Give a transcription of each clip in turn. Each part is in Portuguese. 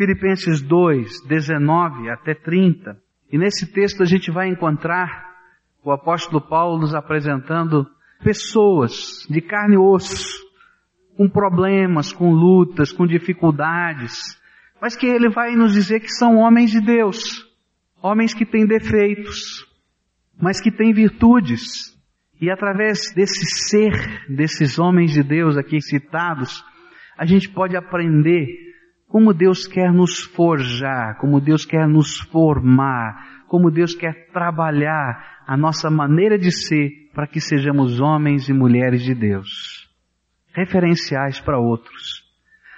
Filipenses 2, 19 até 30. E nesse texto a gente vai encontrar o apóstolo Paulo nos apresentando pessoas de carne e osso, com problemas, com lutas, com dificuldades, mas que ele vai nos dizer que são homens de Deus, homens que têm defeitos, mas que têm virtudes. E através desse ser, desses homens de Deus aqui citados, a gente pode aprender como Deus quer nos forjar, como Deus quer nos formar, como Deus quer trabalhar a nossa maneira de ser para que sejamos homens e mulheres de Deus, referenciais para outros.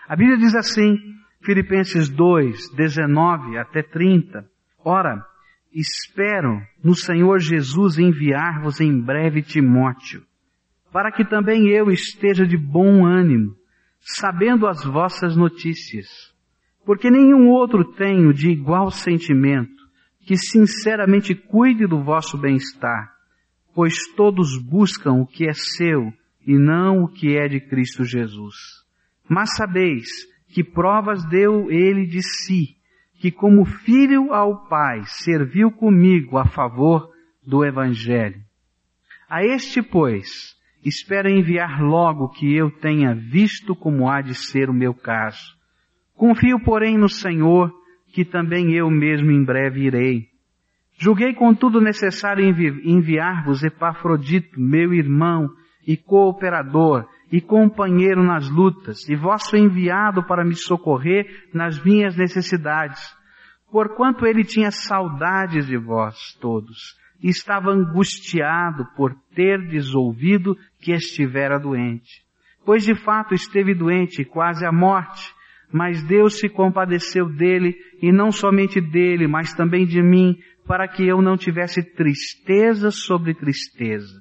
A Bíblia diz assim, Filipenses 2, 19 até 30, Ora, espero no Senhor Jesus enviar-vos em breve Timóteo, para que também eu esteja de bom ânimo, sabendo as vossas notícias, porque nenhum outro tenho de igual sentimento, que sinceramente cuide do vosso bem-estar, pois todos buscam o que é seu e não o que é de Cristo Jesus. Mas sabeis que provas deu ele de si, que como filho ao Pai serviu comigo a favor do Evangelho. A este, pois, espero enviar logo que eu tenha visto como há de ser o meu caso. Confio, porém, no Senhor, que também eu mesmo em breve irei. Julguei, contudo, necessário enviar-vos Epafrodito, meu irmão e cooperador e companheiro nas lutas, e vosso enviado para me socorrer nas minhas necessidades, porquanto ele tinha saudades de vós todos, e estava angustiado por ter ouvido que estivera doente. Pois de fato esteve doente, quase à morte, mas Deus se compadeceu dele, e não somente dele, mas também de mim, para que eu não tivesse tristeza sobre tristeza.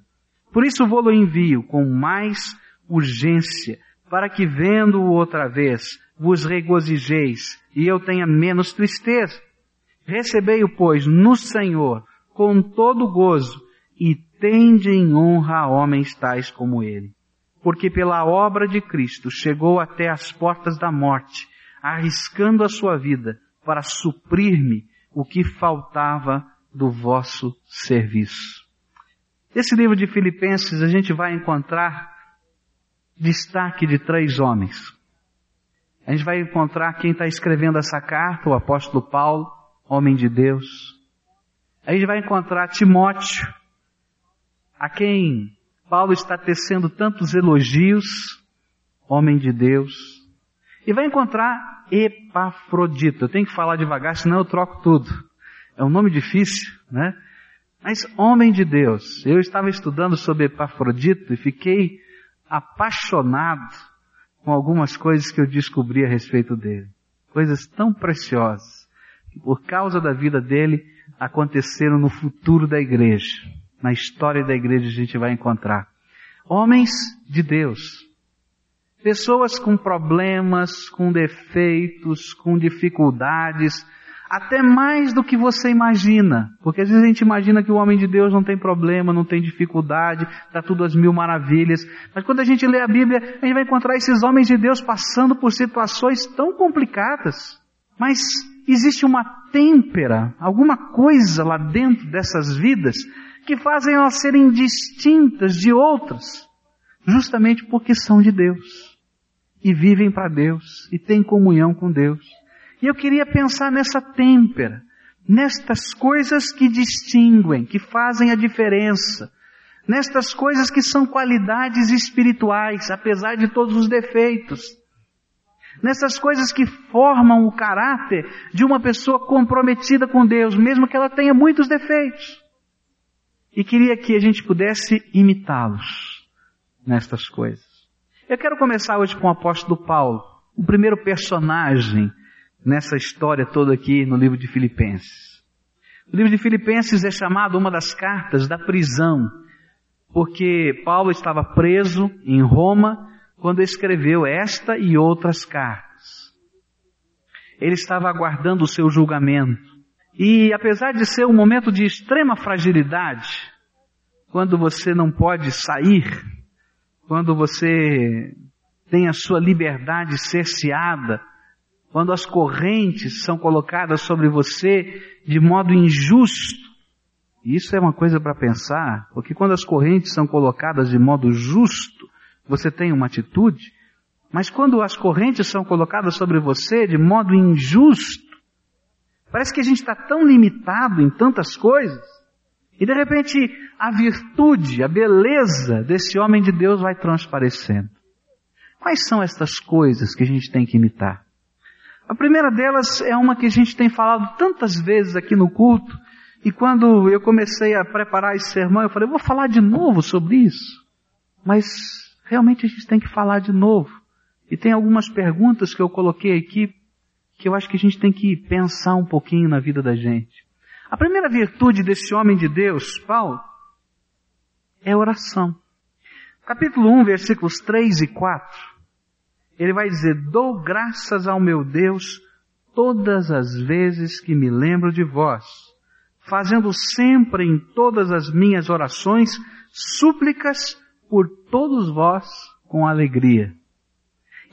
Por isso vou-lo envio com mais urgência, para que vendo-o outra vez, vos regozijeis e eu tenha menos tristeza. Recebei-o, pois, no Senhor, com todo gozo, e tende em honra a homens tais como ele. Porque pela obra de Cristo chegou até as portas da morte, arriscando a sua vida para suprir-me o que faltava do vosso serviço. Nesse livro de Filipenses a gente vai encontrar destaque de três homens. A gente vai encontrar quem está escrevendo essa carta, o apóstolo Paulo, homem de Deus. A gente vai encontrar Timóteo, a quem Paulo está tecendo tantos elogios, homem de Deus. E vai encontrar Epafrodito. Eu tenho que falar devagar, senão eu troco tudo. É um nome difícil, né? Mas homem de Deus. Eu estava estudando sobre Epafrodito e fiquei apaixonado com algumas coisas que eu descobri a respeito dele. Coisas tão preciosas que por causa da vida dele aconteceram no futuro da igreja. Na história da igreja a gente vai encontrar. Homens de Deus. Pessoas com problemas, com defeitos, com dificuldades, até mais do que você imagina. Porque às vezes a gente imagina que o homem de Deus não tem problema, não tem dificuldade, está tudo às mil maravilhas. Mas quando a gente lê a Bíblia, a gente vai encontrar esses homens de Deus passando por situações tão complicadas. Mas existe uma têmpera, alguma coisa lá dentro dessas vidas que fazem elas serem distintas de outras, justamente porque são de Deus e vivem para Deus e têm comunhão com Deus. E eu queria pensar nessa têmpera, nestas coisas que distinguem, que fazem a diferença, nestas coisas que são qualidades espirituais, apesar de todos os defeitos, nessas coisas que formam o caráter de uma pessoa comprometida com Deus, mesmo que ela tenha muitos defeitos. E queria que a gente pudesse imitá-los nestas coisas. Eu quero começar hoje com o apóstolo Paulo, o primeiro personagem nessa história toda aqui no livro de Filipenses. O livro de Filipenses é chamado uma das cartas da prisão, porque Paulo estava preso em Roma quando escreveu esta e outras cartas. Ele estava aguardando o seu julgamento. E apesar de ser um momento de extrema fragilidade, quando você não pode sair, quando você tem a sua liberdade cerceada, quando as correntes são colocadas sobre você de modo injusto. Isso é uma coisa para pensar, porque quando as correntes são colocadas de modo justo, você tem uma atitude, mas quando as correntes são colocadas sobre você de modo injusto, parece que a gente está tão limitado em tantas coisas, e de repente a virtude, a beleza desse homem de Deus vai transparecendo. Quais são estas coisas que a gente tem que imitar? A primeira delas é uma que a gente tem falado tantas vezes aqui no culto, e quando eu comecei a preparar esse sermão, eu falei, eu vou falar de novo sobre isso. Mas realmente a gente tem que falar de novo. E tem algumas perguntas que eu coloquei aqui que eu acho que a gente tem que pensar um pouquinho na vida da gente. A primeira virtude desse homem de Deus, Paulo, é oração. Capítulo 1, versículos 3 e 4 ele vai dizer: Dou graças ao meu Deus todas as vezes que me lembro de vós, fazendo sempre em todas as minhas orações súplicas por todos vós com alegria.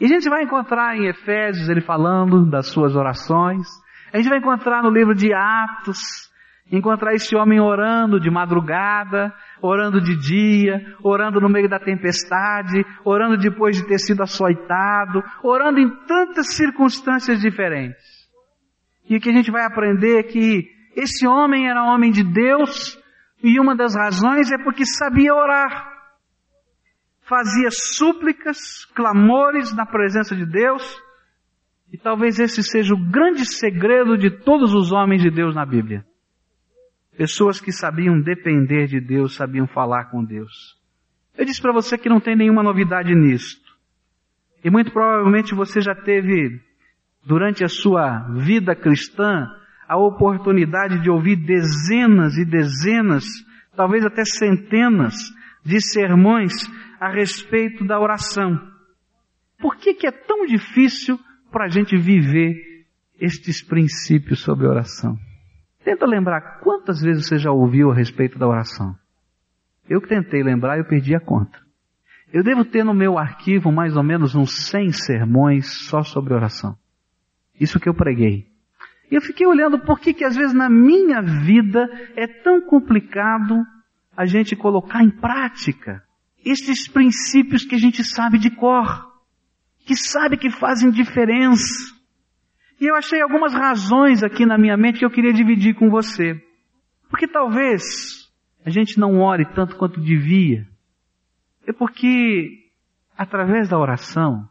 E a gente vai encontrar em Efésios ele falando das suas orações. A gente vai encontrar no livro de Atos Encontrar esse homem orando de madrugada, orando de dia, orando no meio da tempestade, orando depois de ter sido açoitado, orando em tantas circunstâncias diferentes. E o que a gente vai aprender é que esse homem era homem de Deus, e uma das razões é porque sabia orar. Fazia súplicas, clamores na presença de Deus, e talvez esse seja o grande segredo de todos os homens de Deus na Bíblia. Pessoas que sabiam depender de Deus, sabiam falar com Deus. Eu disse para você que não tem nenhuma novidade nisto. E muito provavelmente você já teve, durante a sua vida cristã, a oportunidade de ouvir dezenas e dezenas, talvez até centenas, de sermões a respeito da oração. Por que, que é tão difícil para a gente viver estes princípios sobre oração? Tenta lembrar quantas vezes você já ouviu a respeito da oração. Eu que tentei lembrar, eu perdi a conta. Eu devo ter no meu arquivo mais ou menos uns 100 sermões só sobre oração. Isso que eu preguei. E eu fiquei olhando por que que às vezes na minha vida é tão complicado a gente colocar em prática estes princípios que a gente sabe de cor, que sabe que fazem diferença. E eu achei algumas razões aqui na minha mente que eu queria dividir com você. Porque talvez a gente não ore tanto quanto devia. É porque, através da oração,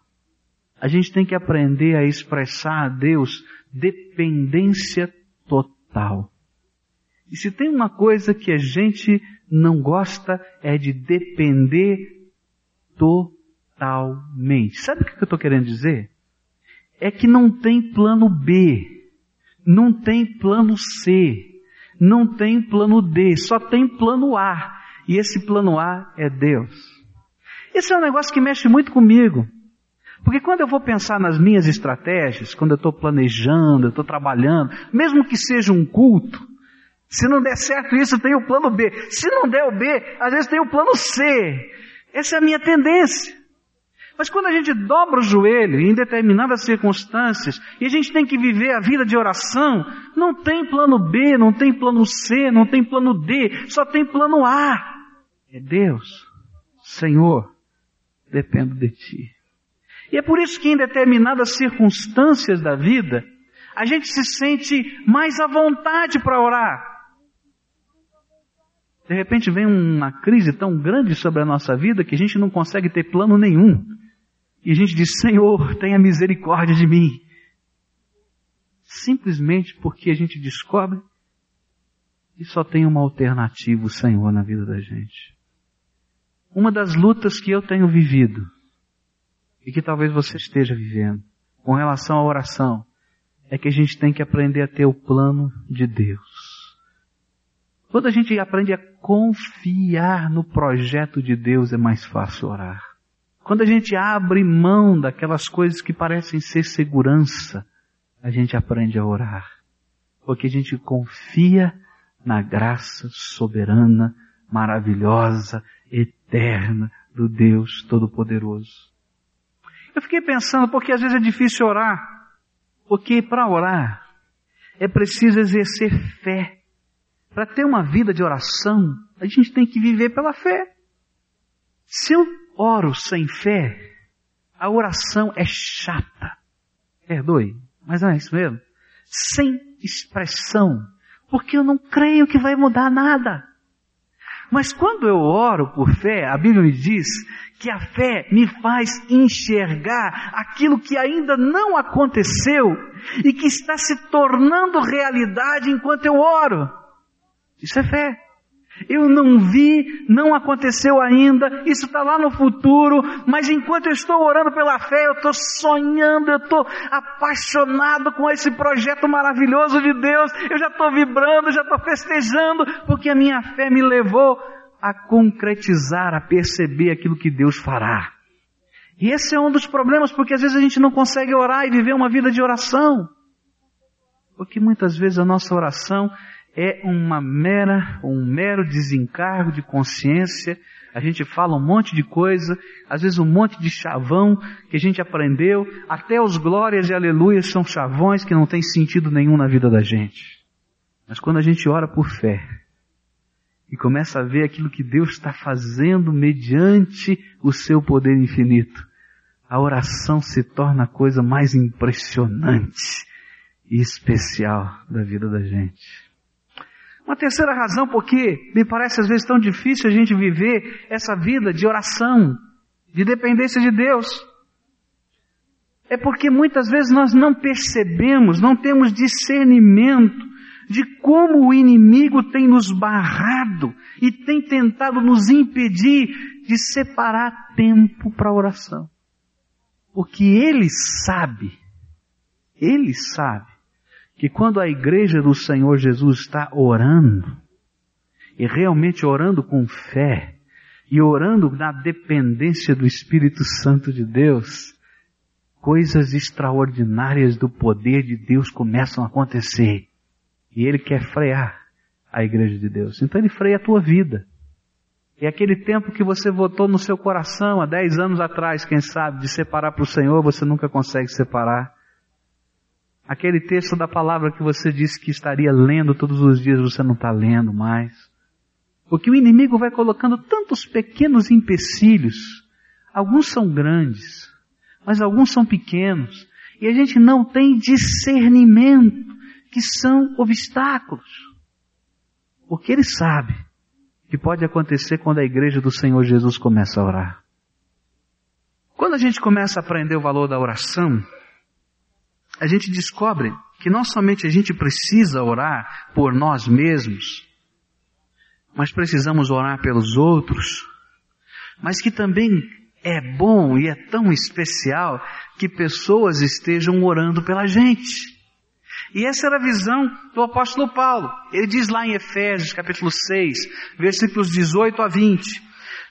a gente tem que aprender a expressar a Deus dependência total. E se tem uma coisa que a gente não gosta é de depender totalmente. Sabe o que eu estou querendo dizer? é que não tem plano B, não tem plano C, não tem plano D, só tem plano A. E esse plano A é Deus. Esse é um negócio que mexe muito comigo. Porque quando eu vou pensar nas minhas estratégias, quando eu estou planejando, eu estou trabalhando, mesmo que seja um culto, se não der certo isso, tem o plano B. Se não der o B, às vezes tem o plano C. Essa é a minha tendência. Mas quando a gente dobra o joelho em determinadas circunstâncias e a gente tem que viver a vida de oração, não tem plano B, não tem plano C, não tem plano D, só tem plano A. É Deus, Senhor, dependo de Ti. E é por isso que em determinadas circunstâncias da vida, a gente se sente mais à vontade para orar. De repente vem uma crise tão grande sobre a nossa vida que a gente não consegue ter plano nenhum. E a gente diz, Senhor, tenha misericórdia de mim. Simplesmente porque a gente descobre que só tem uma alternativa, o Senhor, na vida da gente. Uma das lutas que eu tenho vivido, e que talvez você esteja vivendo, com relação à oração, é que a gente tem que aprender a ter o plano de Deus. Quando a gente aprende a confiar no projeto de Deus, é mais fácil orar. Quando a gente abre mão daquelas coisas que parecem ser segurança, a gente aprende a orar. Porque a gente confia na graça soberana, maravilhosa, eterna do Deus Todo-Poderoso. Eu fiquei pensando, porque às vezes é difícil orar. Porque para orar é preciso exercer fé. Para ter uma vida de oração, a gente tem que viver pela fé. Se eu oro sem fé, a oração é chata. Perdoe, mas não é isso mesmo. Sem expressão, porque eu não creio que vai mudar nada. Mas quando eu oro por fé, a Bíblia me diz que a fé me faz enxergar aquilo que ainda não aconteceu e que está se tornando realidade enquanto eu oro. Isso é fé. Eu não vi, não aconteceu ainda, isso está lá no futuro, mas enquanto eu estou orando pela fé, eu estou sonhando, eu estou apaixonado com esse projeto maravilhoso de Deus, eu já estou vibrando, já estou festejando, porque a minha fé me levou a concretizar, a perceber aquilo que Deus fará. E esse é um dos problemas, porque às vezes a gente não consegue orar e viver uma vida de oração. Porque muitas vezes a nossa oração é uma mera, um mero desencargo de consciência. A gente fala um monte de coisa, às vezes um monte de chavão que a gente aprendeu, até os glórias e aleluias são chavões que não tem sentido nenhum na vida da gente. Mas quando a gente ora por fé e começa a ver aquilo que Deus está fazendo mediante o seu poder infinito, a oração se torna a coisa mais impressionante e especial da vida da gente. Uma terceira razão porque me parece às vezes tão difícil a gente viver essa vida de oração, de dependência de Deus. É porque muitas vezes nós não percebemos, não temos discernimento de como o inimigo tem nos barrado e tem tentado nos impedir de separar tempo para oração. Porque ele sabe, ele sabe que quando a igreja do Senhor Jesus está orando, e realmente orando com fé, e orando na dependência do Espírito Santo de Deus, coisas extraordinárias do poder de Deus começam a acontecer. E Ele quer frear a igreja de Deus. Então Ele freia a tua vida. E aquele tempo que você votou no seu coração há dez anos atrás, quem sabe, de separar para o Senhor, você nunca consegue separar. Aquele texto da palavra que você disse que estaria lendo todos os dias, você não está lendo mais. Porque o inimigo vai colocando tantos pequenos empecilhos. Alguns são grandes, mas alguns são pequenos. E a gente não tem discernimento que são obstáculos. Porque ele sabe que pode acontecer quando a igreja do Senhor Jesus começa a orar. Quando a gente começa a aprender o valor da oração, a gente descobre que não somente a gente precisa orar por nós mesmos, mas precisamos orar pelos outros, mas que também é bom e é tão especial que pessoas estejam orando pela gente. E essa era a visão do apóstolo Paulo. Ele diz lá em Efésios capítulo 6, versículos 18 a 20,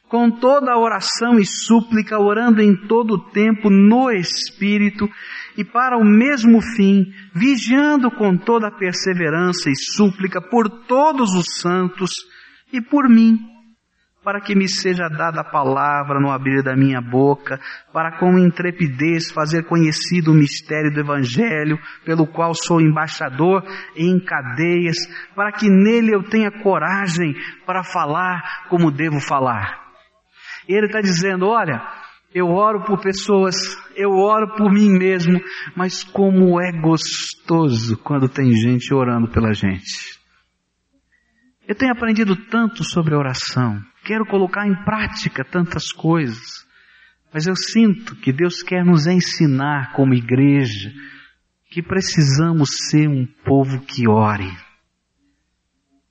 com toda a oração e súplica, orando em todo o tempo no Espírito, e para o mesmo fim, vigiando com toda a perseverança e súplica por todos os santos e por mim, para que me seja dada a palavra no abrir da minha boca, para com intrepidez fazer conhecido o mistério do Evangelho, pelo qual sou embaixador em cadeias, para que nele eu tenha coragem para falar como devo falar. Ele está dizendo, olha, eu oro por pessoas, eu oro por mim mesmo, mas como é gostoso quando tem gente orando pela gente. Eu tenho aprendido tanto sobre oração, quero colocar em prática tantas coisas, mas eu sinto que Deus quer nos ensinar como igreja que precisamos ser um povo que ore.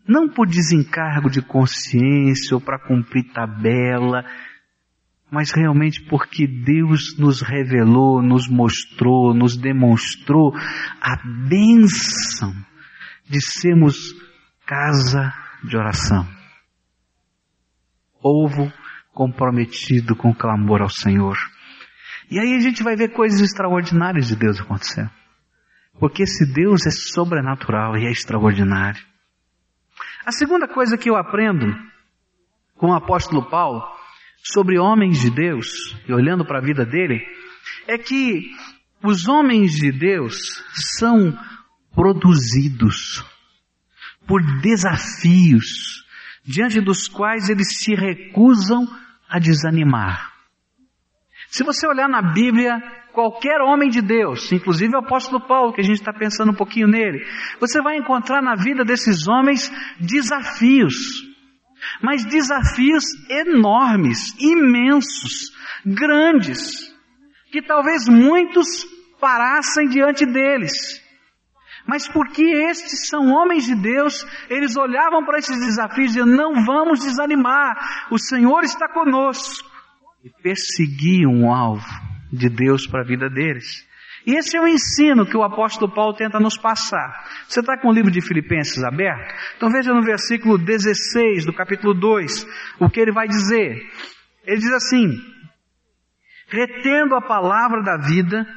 Não por desencargo de consciência ou para cumprir tabela, mas realmente porque Deus nos revelou, nos mostrou, nos demonstrou a bênção de sermos casa de oração. Povo comprometido com clamor ao Senhor. E aí a gente vai ver coisas extraordinárias de Deus acontecendo. Porque esse Deus é sobrenatural e é extraordinário. A segunda coisa que eu aprendo com o apóstolo Paulo sobre homens de Deus, e olhando para a vida dele, é que Os homens de Deus são produzidos por desafios diante dos quais eles se recusam a desanimar. Se você olhar na Bíblia, qualquer homem de Deus, inclusive o apóstolo Paulo, que a gente está pensando um pouquinho nele, você vai encontrar na vida desses homens desafios, mas desafios enormes, imensos, grandes, que talvez muitos parassem diante deles. Mas porque estes são homens de Deus, eles olhavam para esses desafios e diziam, não vamos desanimar, o Senhor está conosco. E perseguiam o alvo de Deus para a vida deles. E esse é o ensino que o apóstolo Paulo tenta nos passar. Você está com o livro de Filipenses aberto? Então veja no versículo 16 do capítulo 2, o que ele vai dizer. Ele diz assim, retendo a palavra da vida,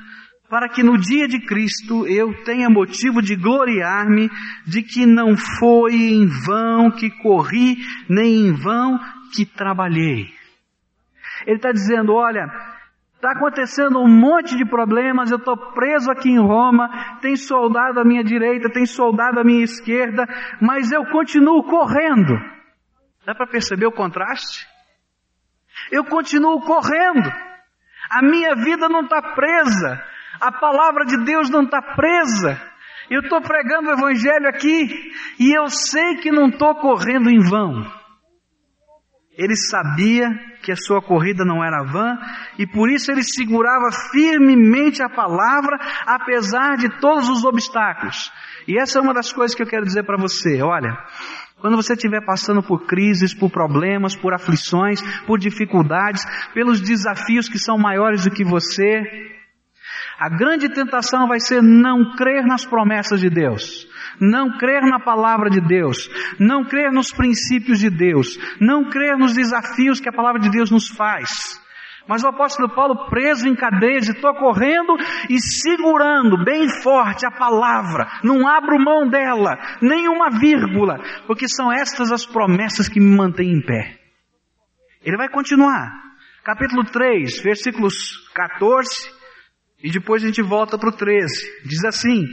para que no dia de Cristo eu tenha motivo de gloriar-me de que não foi em vão que corri, nem em vão que trabalhei. Ele está dizendo, olha, está acontecendo um monte de problemas, eu estou preso aqui em Roma, tem soldado à minha direita, tem soldado à minha esquerda, mas eu continuo correndo. Dá para perceber o contraste? Eu continuo correndo. A minha vida não está presa. A palavra de Deus não está presa. Eu estou pregando o Evangelho aqui e eu sei que não estou correndo em vão. Ele sabia que a sua corrida não era vã e por isso ele segurava firmemente a palavra, apesar de todos os obstáculos. E essa é uma das coisas que eu quero dizer para você. Olha, quando você estiver passando por crises, por problemas, por aflições, por dificuldades, pelos desafios que são maiores do que você, a grande tentação vai ser não crer nas promessas de Deus, não crer na palavra de Deus, não crer nos princípios de Deus, não crer nos desafios que a palavra de Deus nos faz. Mas o apóstolo Paulo, preso em cadeias, estou correndo e segurando bem forte a palavra, não abro mão dela, nem uma vírgula, porque são estas as promessas que me mantêm em pé. Ele vai continuar. Capítulo 3, versículos 14 e depois a gente volta para o 13. Diz assim: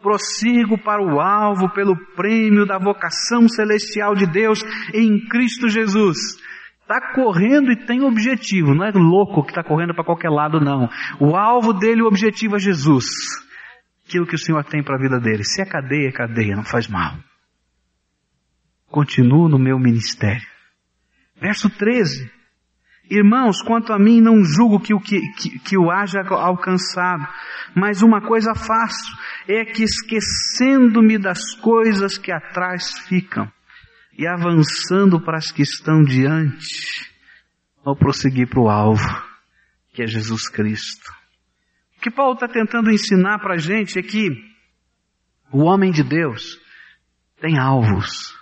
prossigo para o alvo pelo prêmio da vocação celestial de Deus em Cristo Jesus. Está correndo e tem objetivo, não é louco que está correndo para qualquer lado, não. O alvo dele, o objetivo é Jesus. Aquilo que o Senhor tem para a vida dele. Se é cadeia, é cadeia, não faz mal. Continuo no meu ministério. Verso 13. Irmãos, quanto a mim, não julgo que o, que, que, que o haja alcançado, mas uma coisa faço, é que esquecendo-me das coisas que atrás ficam, e avançando para as que estão diante, vou prosseguir para o alvo, que é Jesus Cristo. O que Paulo está tentando ensinar para a gente é que o homem de Deus tem alvos,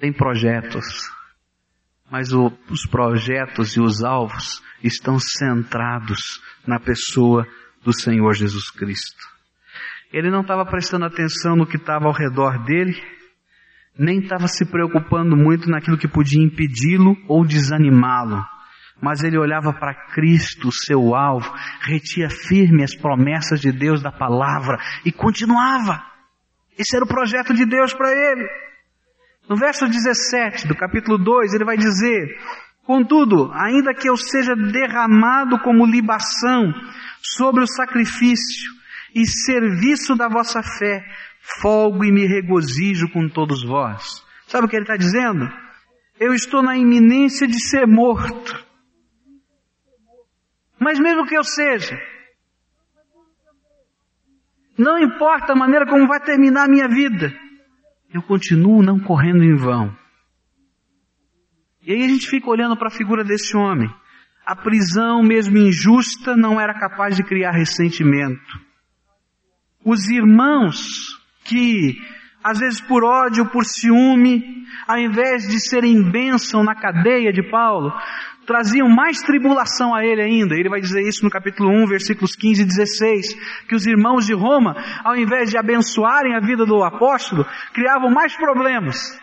tem projetos, mas o, os projetos e os alvos estão centrados na pessoa do Senhor Jesus Cristo. Ele não estava prestando atenção no que estava ao redor dele, nem estava se preocupando muito naquilo que podia impedi-lo ou desanimá-lo. Mas ele olhava para Cristo, seu alvo, retia firme as promessas de Deus da palavra e continuava. Esse era o projeto de Deus para ele. No verso 17 do capítulo 2, ele vai dizer: Contudo, ainda que eu seja derramado como libação sobre o sacrifício e serviço da vossa fé, folgo e me regozijo com todos vós. Sabe o que ele está dizendo? Eu estou na iminência de ser morto. Mas mesmo que eu seja, não importa a maneira como vai terminar a minha vida, eu continuo não correndo em vão. E aí a gente fica olhando para a figura desse homem. A prisão, mesmo injusta, não era capaz de criar ressentimento. Os irmãos que, às vezes por ódio, por ciúme, ao invés de serem bênção na cadeia de Paulo, traziam mais tribulação a ele ainda. Ele vai dizer isso no capítulo 1, versículos 15 e 16, que os irmãos de Roma, ao invés de abençoarem a vida do apóstolo, criavam mais problemas.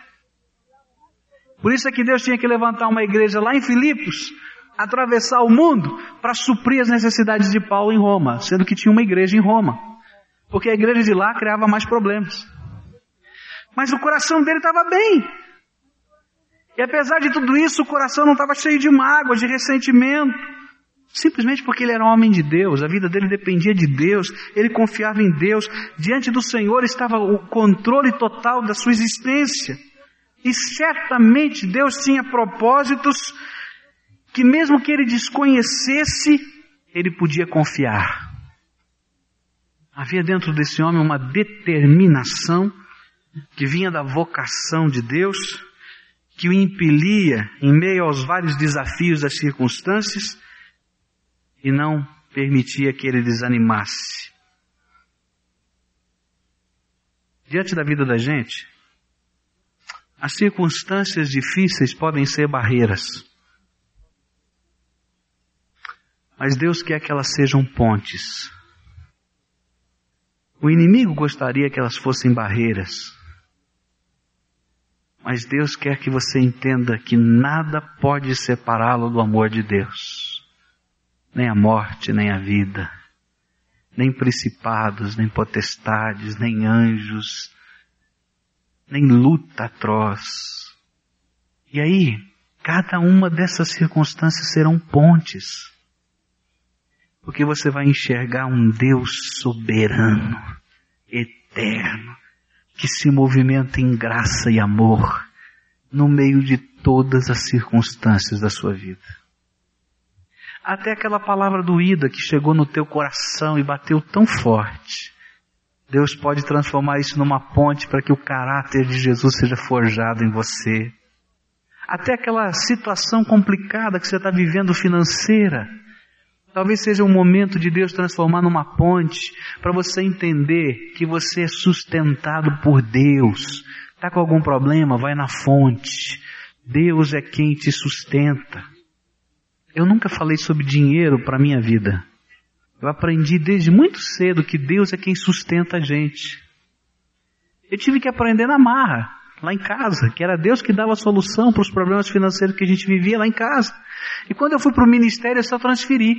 Por isso é que Deus tinha que levantar uma igreja lá em Filipos, atravessar o mundo para suprir as necessidades de Paulo em Roma, sendo que tinha uma igreja em Roma. Porque a igreja de lá criava mais problemas. Mas o coração dele estava bem. E apesar de tudo isso, o coração não estava cheio de mágoas, de ressentimento. Simplesmente porque ele era um homem de Deus, a vida dele dependia de Deus, ele confiava em Deus, diante do Senhor estava o controle total da sua existência. E certamente Deus tinha propósitos que, mesmo que ele desconhecesse, ele podia confiar. Havia dentro desse homem uma determinação que vinha da vocação de Deus, que o impelia em meio aos vários desafios das circunstâncias e não permitia que ele desanimasse. Diante da vida da gente, as circunstâncias difíceis podem ser barreiras. Mas Deus quer que elas sejam pontes. O inimigo gostaria que elas fossem barreiras. Mas Deus quer que você entenda que nada pode separá-lo do amor de Deus. Nem a morte, nem a vida. Nem principados, nem potestades, nem anjos, nem luta atroz. E aí, cada uma dessas circunstâncias serão pontes. Porque você vai enxergar um Deus soberano, eterno, que se movimenta em graça e amor no meio de todas as circunstâncias da sua vida. Até aquela palavra doída que chegou no teu coração e bateu tão forte Deus pode transformar isso numa ponte para que o caráter de Jesus seja forjado em você. Até aquela situação complicada que você está vivendo financeira, talvez seja um momento de Deus transformar numa ponte para você entender que você é sustentado por Deus. Está com algum problema? Vai na fonte. Deus é quem te sustenta. Eu nunca falei sobre dinheiro para minha vida. Eu aprendi desde muito cedo que Deus é quem sustenta a gente. Eu tive que aprender na marra, lá em casa, que era Deus que dava a solução para os problemas financeiros que a gente vivia lá em casa. E quando eu fui para o ministério, eu só transferi.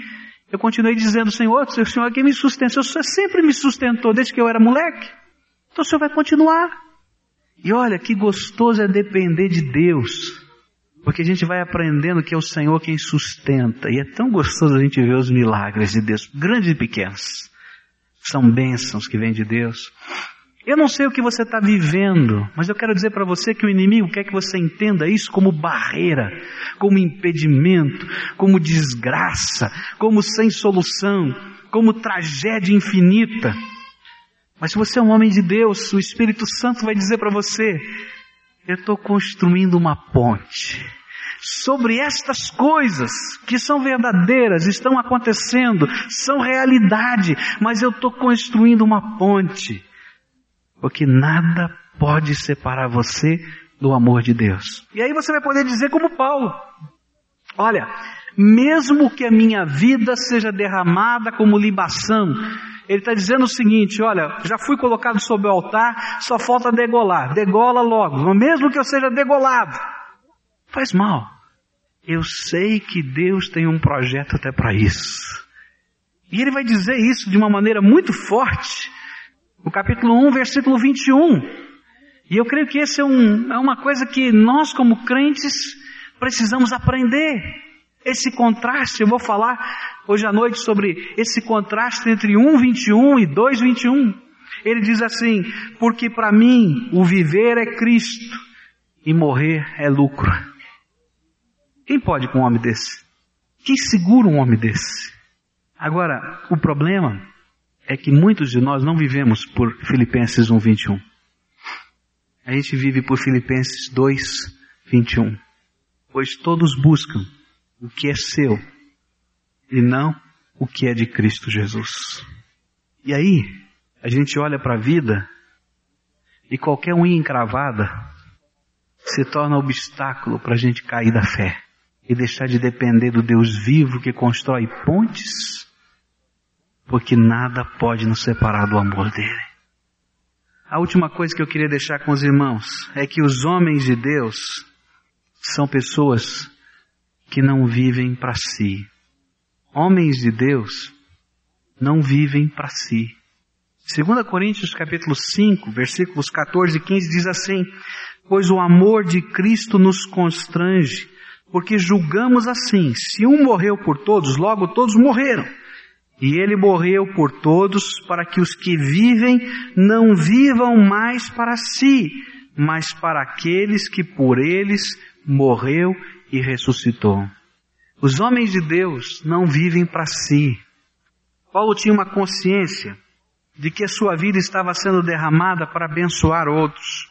Eu continuei dizendo, Senhor, o Senhor é quem me sustenta. O Senhor sempre me sustentou desde que eu era moleque. Então o Senhor vai continuar. E olha, que gostoso é depender de Deus. Porque a gente vai aprendendo que é o Senhor quem sustenta. E é tão gostoso a gente ver os milagres de Deus, grandes e pequenos. São bênçãos que vêm de Deus. Eu não sei o que você está vivendo, mas eu quero dizer para você que o inimigo quer que você entenda isso como barreira, como impedimento, como desgraça, como sem solução, como tragédia infinita. Mas se você é um homem de Deus, o Espírito Santo vai dizer para você: eu estou construindo uma ponte sobre estas coisas que são verdadeiras, estão acontecendo, são realidade, mas eu estou construindo uma ponte, porque nada pode separar você do amor de Deus. E aí você vai poder dizer como Paulo: Olha, mesmo que a minha vida seja derramada como libação, ele está dizendo o seguinte: olha, já fui colocado sob o altar, só falta degolar. Degola logo, mesmo que eu seja degolado. Faz mal. Eu sei que Deus tem um projeto até para isso. E ele vai dizer isso de uma maneira muito forte, no capítulo 1, versículo 21. E eu creio que esse é, um, é uma coisa que nós, como crentes, precisamos aprender esse contraste, eu vou falar hoje à noite sobre esse contraste entre 1:21 e 2:21. Ele diz assim: "Porque para mim o viver é Cristo e morrer é lucro". Quem pode com um homem desse? Quem segura um homem desse? Agora, o problema é que muitos de nós não vivemos por Filipenses 1:21. A gente vive por Filipenses 2:21. Pois todos buscam o que é seu e não o que é de Cristo Jesus. E aí, a gente olha para a vida e qualquer unha encravada se torna obstáculo para a gente cair da fé e deixar de depender do Deus vivo que constrói pontes, porque nada pode nos separar do amor dele. A última coisa que eu queria deixar com os irmãos é que os homens de Deus são pessoas que não vivem para si. Homens de Deus não vivem para si. 2 Coríntios capítulo 5, versículos 14 e 15 diz assim: Pois o amor de Cristo nos constrange, porque julgamos assim: se um morreu por todos, logo todos morreram. E ele morreu por todos para que os que vivem não vivam mais para si, mas para aqueles que por eles morreu e ressuscitou. Os homens de Deus não vivem para si. Paulo tinha uma consciência de que a sua vida estava sendo derramada para abençoar outros.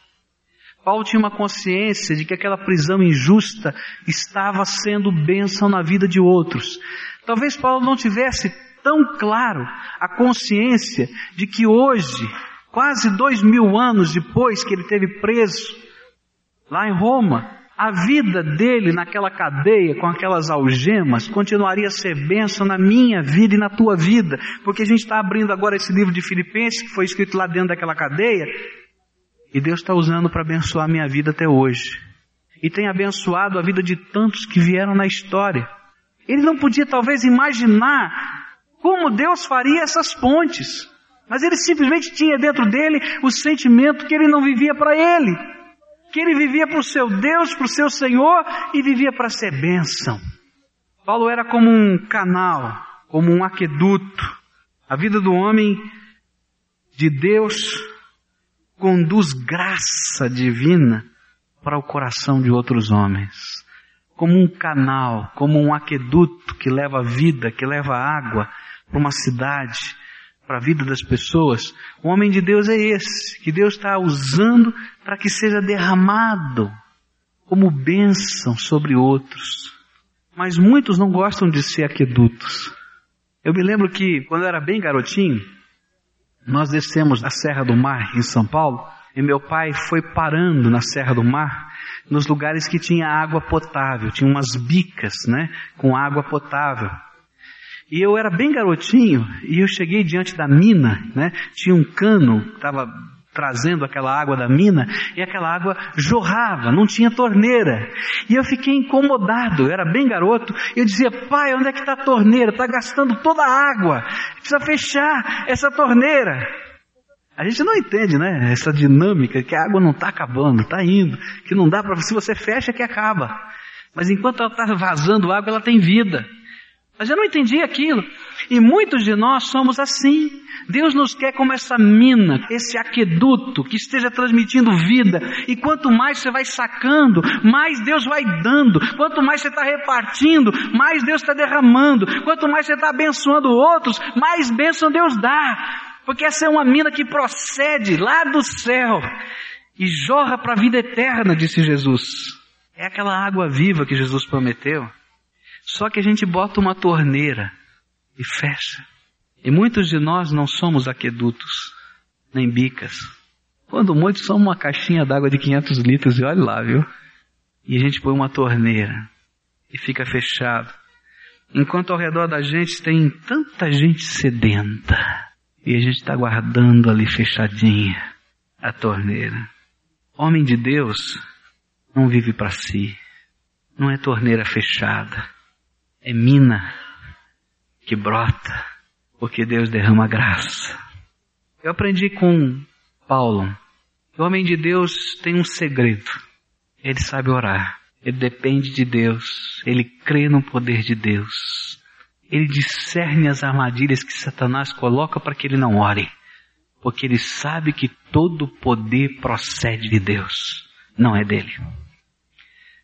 Paulo tinha uma consciência de que aquela prisão injusta estava sendo bênção na vida de outros. Talvez Paulo não tivesse tão claro a consciência de que hoje, quase dois mil anos depois que ele teve preso, lá em Roma, a vida dele naquela cadeia, com aquelas algemas, continuaria a ser bênção na minha vida e na tua vida, porque a gente está abrindo agora esse livro de Filipenses, que foi escrito lá dentro daquela cadeia, e Deus está usando para abençoar a minha vida até hoje. E tem abençoado a vida de tantos que vieram na história. Ele não podia talvez imaginar como Deus faria essas pontes. Mas ele simplesmente tinha dentro dele o sentimento que ele não vivia para ele, que ele vivia para o seu Deus, para o seu Senhor e vivia para ser bênção. Paulo era como um canal, como um aqueduto. A vida do homem de Deus conduz graça divina para o coração de outros homens. Como um canal, como um aqueduto que leva vida, que leva água, para uma cidade, para a vida das pessoas, o homem de Deus é esse, que Deus está usando para que seja derramado como bênção sobre outros. Mas muitos não gostam de ser aquedutos. Eu me lembro que quando eu era bem garotinho, nós descemos da Serra do Mar em São Paulo, e meu pai foi parando na Serra do Mar, nos lugares que tinha água potável, tinha umas bicas, né, com água potável. E eu era bem garotinho e eu cheguei diante da mina, né? Tinha um cano estava trazendo aquela água da mina e aquela água jorrava, não tinha torneira. E eu fiquei incomodado, eu era bem garoto, eu dizia, pai, onde é que está a torneira? Está gastando toda a água, precisa fechar essa torneira. A gente não entende, né? Essa dinâmica que a água não está acabando, está indo, que não dá para, se você fecha que acaba. Mas enquanto ela está vazando água, ela tem vida. Mas eu não entendi aquilo. E muitos de nós somos assim. Deus nos quer como essa mina, esse aqueduto que esteja transmitindo vida. E quanto mais você vai sacando, mais Deus vai dando. Quanto mais você está repartindo, mais Deus está derramando. Quanto mais você está abençoando outros, mais bênção Deus dá. Porque essa é uma mina que procede lá do céu e jorra para a vida eterna, disse Jesus. É aquela água viva que Jesus prometeu. Só que a gente bota uma torneira e fecha. E muitos de nós não somos aquedutos, nem bicas. Quando muitos somos uma caixinha d'água de 500 litros e olha lá, viu? E a gente põe uma torneira e fica fechado. Enquanto ao redor da gente tem tanta gente sedenta e a gente está guardando ali fechadinha a torneira. Homem de Deus não vive para si, não é torneira fechada é mina que brota, porque Deus derrama graça. Eu aprendi com Paulo. O homem de Deus tem um segredo. Ele sabe orar. Ele depende de Deus. Ele crê no poder de Deus. Ele discerne as armadilhas que Satanás coloca para que ele não ore. Porque ele sabe que todo poder procede de Deus, não é dele.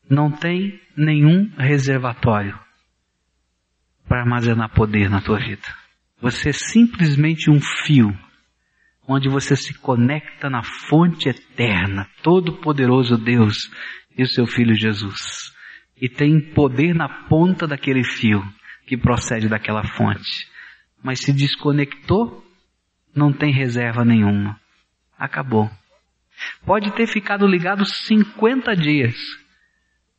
Não tem nenhum reservatório para armazenar poder na tua vida. Você é simplesmente um fio onde você se conecta na fonte eterna, todo-poderoso Deus e o seu filho Jesus. E tem poder na ponta daquele fio que procede daquela fonte. Mas se desconectou, não tem reserva nenhuma. Acabou. Pode ter ficado ligado 50 dias.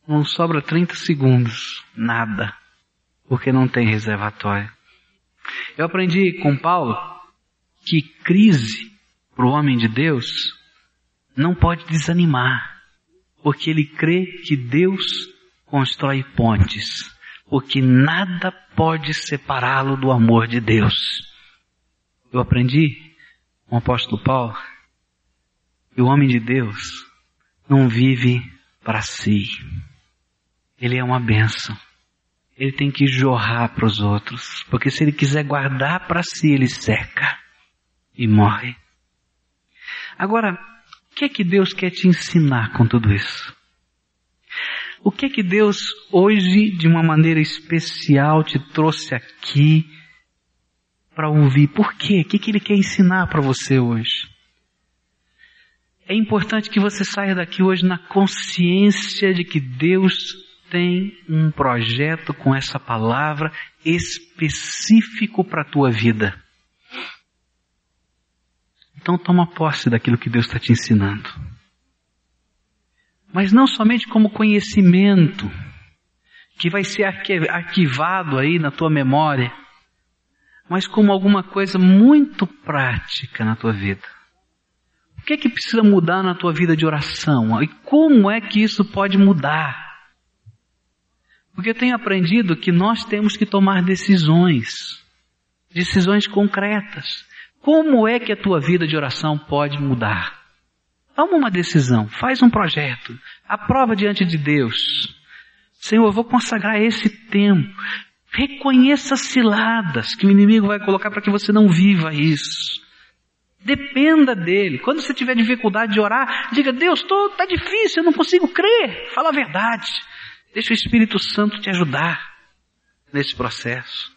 Não sobra 30 segundos. Nada porque não tem reservatório. Eu aprendi com Paulo que crise para o homem de Deus não pode desanimar, porque ele crê que Deus constrói pontes, porque nada pode separá-lo do amor de Deus. Eu aprendi com o apóstolo Paulo que o homem de Deus não vive para si. Ele é uma bênção. Ele tem que jorrar para os outros, porque se ele quiser guardar para si, ele seca e morre. Agora, o que é que Deus quer te ensinar com tudo isso? O que é que Deus hoje, de uma maneira especial, te trouxe aqui para ouvir? Por quê? O que, é que Ele quer ensinar para você hoje? É importante que você saia daqui hoje na consciência de que Deus tem um projeto com essa palavra específico para a tua vida. Então toma posse daquilo que Deus está te ensinando. Mas não somente como conhecimento, que vai ser arquivado aí na tua memória, mas como alguma coisa muito prática na tua vida. O que é que precisa mudar na tua vida de oração? E como é que isso pode mudar? Porque eu tenho aprendido que nós temos que tomar decisões, decisões concretas. Como é que a tua vida de oração pode mudar? Toma uma decisão, faz um projeto, aprova diante de Deus. Senhor, eu vou consagrar esse tempo. Reconheça as ciladas que o inimigo vai colocar para que você não viva isso. Dependa dele. Quando você tiver dificuldade de orar, diga: Deus, está difícil, eu não consigo crer. Fala a verdade. Deixa o Espírito Santo te ajudar nesse processo.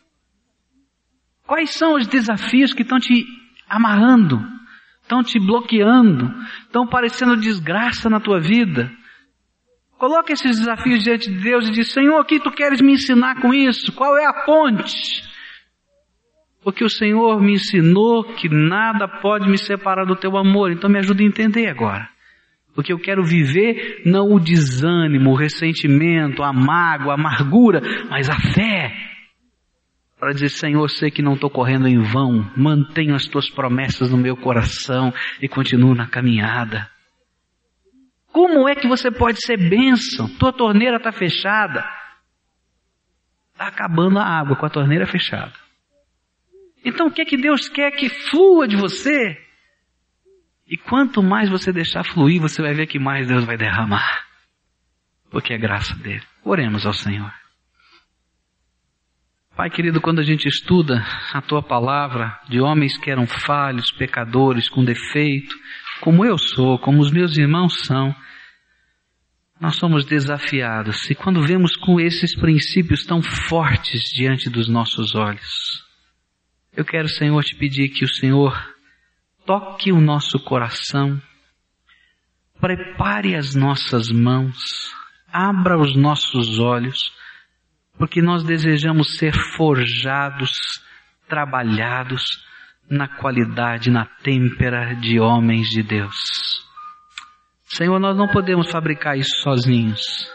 Quais são os desafios que estão te amarrando, estão te bloqueando, estão parecendo desgraça na tua vida. Coloque esses desafios diante de Deus e diz, Senhor, o que tu queres me ensinar com isso? Qual é a ponte? Porque o Senhor me ensinou que nada pode me separar do teu amor, então me ajuda a entender agora. Porque eu quero viver não o desânimo, o ressentimento, a mágoa, a amargura, mas a fé, para dizer, Senhor, sei que não estou correndo em vão, mantenho as tuas promessas no meu coração e continuo na caminhada. Como é que você pode ser bênção? Tua torneira está fechada. Está acabando a água com a torneira fechada. Então o que é que Deus quer que flua de você? E quanto mais você deixar fluir, você vai ver que mais Deus vai derramar. Porque é graça dele. Oremos ao Senhor. Pai querido, quando a gente estuda a tua palavra de homens que eram falhos, pecadores, com defeito, como eu sou, como os meus irmãos são, nós somos desafiados. E quando vemos com esses princípios tão fortes diante dos nossos olhos, eu quero, Senhor, te pedir que o Senhor toque o nosso coração, prepare as nossas mãos, abra os nossos olhos, porque nós desejamos ser forjados, trabalhados na qualidade, na têmpera de homens de Deus. Senhor, nós não podemos fabricar isso sozinhos.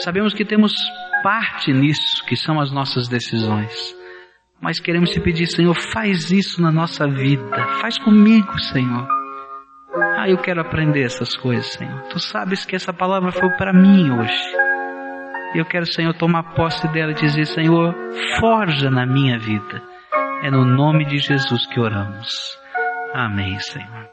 Sabemos que temos parte nisso, que são as nossas decisões. Mas queremos te pedir, Senhor, faz isso na nossa vida. Faz comigo, Senhor. Ah, eu quero aprender essas coisas, Senhor. Tu sabes que essa palavra foi para mim hoje. Eu quero, Senhor, tomar posse dela e dizer, Senhor, forja na minha vida. É no nome de Jesus que oramos. Amém, Senhor.